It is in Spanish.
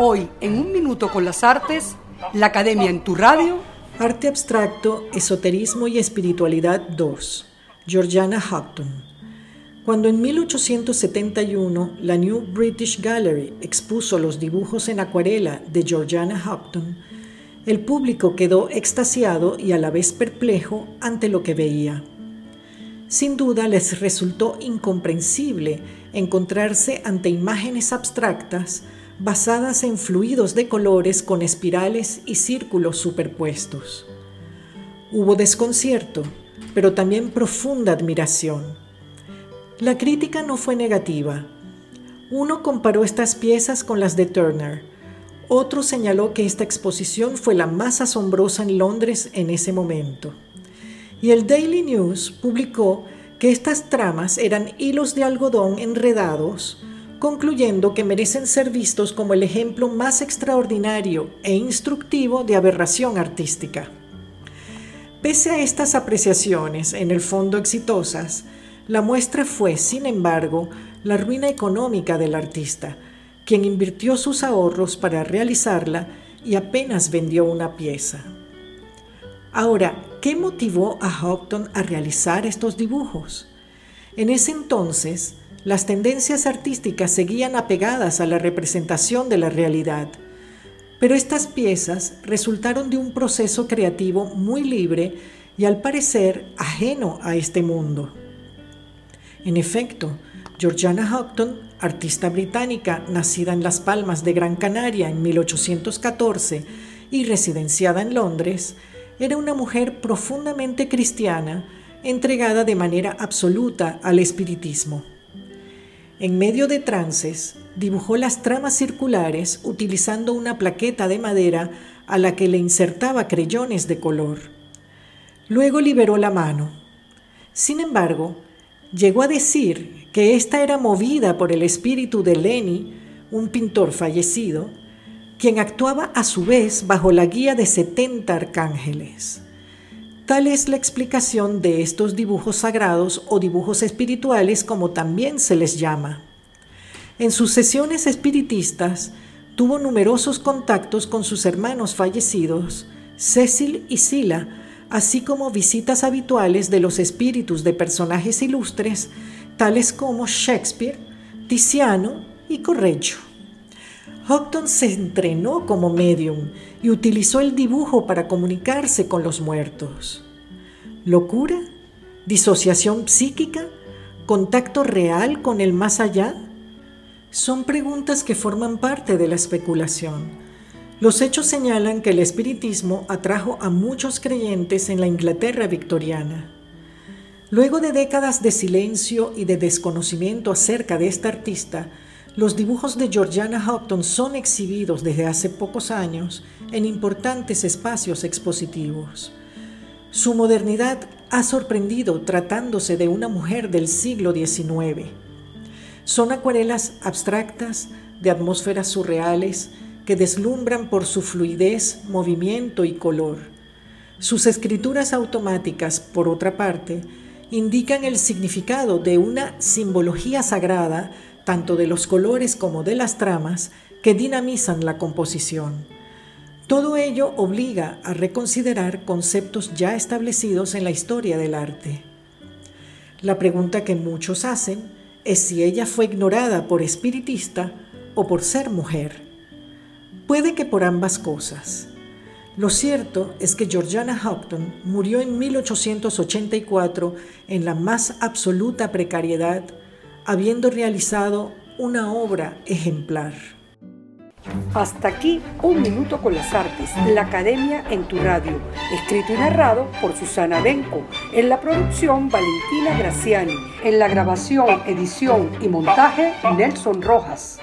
Hoy, en un minuto con las artes, la Academia en tu radio. Arte abstracto, esoterismo y espiritualidad 2. Georgiana Houghton. Cuando en 1871 la New British Gallery expuso los dibujos en acuarela de Georgiana Houghton, el público quedó extasiado y a la vez perplejo ante lo que veía. Sin duda les resultó incomprensible encontrarse ante imágenes abstractas basadas en fluidos de colores con espirales y círculos superpuestos. Hubo desconcierto, pero también profunda admiración. La crítica no fue negativa. Uno comparó estas piezas con las de Turner. Otro señaló que esta exposición fue la más asombrosa en Londres en ese momento. Y el Daily News publicó que estas tramas eran hilos de algodón enredados concluyendo que merecen ser vistos como el ejemplo más extraordinario e instructivo de aberración artística. Pese a estas apreciaciones, en el fondo exitosas, la muestra fue, sin embargo, la ruina económica del artista, quien invirtió sus ahorros para realizarla y apenas vendió una pieza. Ahora, ¿qué motivó a Houghton a realizar estos dibujos? En ese entonces, las tendencias artísticas seguían apegadas a la representación de la realidad, pero estas piezas resultaron de un proceso creativo muy libre y al parecer ajeno a este mundo. En efecto, Georgiana Houghton, artista británica nacida en Las Palmas de Gran Canaria en 1814 y residenciada en Londres, era una mujer profundamente cristiana, entregada de manera absoluta al espiritismo. En medio de trances, dibujó las tramas circulares utilizando una plaqueta de madera a la que le insertaba creyones de color. Luego liberó la mano. Sin embargo, llegó a decir que ésta era movida por el espíritu de Leni, un pintor fallecido, quien actuaba a su vez bajo la guía de 70 arcángeles. Tal es la explicación de estos dibujos sagrados o dibujos espirituales como también se les llama. En sus sesiones espiritistas tuvo numerosos contactos con sus hermanos fallecidos, Cecil y Sila, así como visitas habituales de los espíritus de personajes ilustres tales como Shakespeare, Tiziano y Correggio. Houghton se entrenó como medium y utilizó el dibujo para comunicarse con los muertos. ¿Locura? ¿Disociación psíquica? ¿Contacto real con el más allá? Son preguntas que forman parte de la especulación. Los hechos señalan que el espiritismo atrajo a muchos creyentes en la Inglaterra victoriana. Luego de décadas de silencio y de desconocimiento acerca de esta artista, los dibujos de Georgiana Houghton son exhibidos desde hace pocos años en importantes espacios expositivos. Su modernidad ha sorprendido tratándose de una mujer del siglo XIX. Son acuarelas abstractas de atmósferas surreales que deslumbran por su fluidez, movimiento y color. Sus escrituras automáticas, por otra parte, indican el significado de una simbología sagrada tanto de los colores como de las tramas, que dinamizan la composición. Todo ello obliga a reconsiderar conceptos ya establecidos en la historia del arte. La pregunta que muchos hacen es si ella fue ignorada por espiritista o por ser mujer. Puede que por ambas cosas. Lo cierto es que Georgiana Houghton murió en 1884 en la más absoluta precariedad habiendo realizado una obra ejemplar. Hasta aquí Un Minuto con las Artes, la Academia en tu radio, escrito y narrado por Susana Benco, en la producción Valentina Graciani, en la grabación, edición y montaje Nelson Rojas.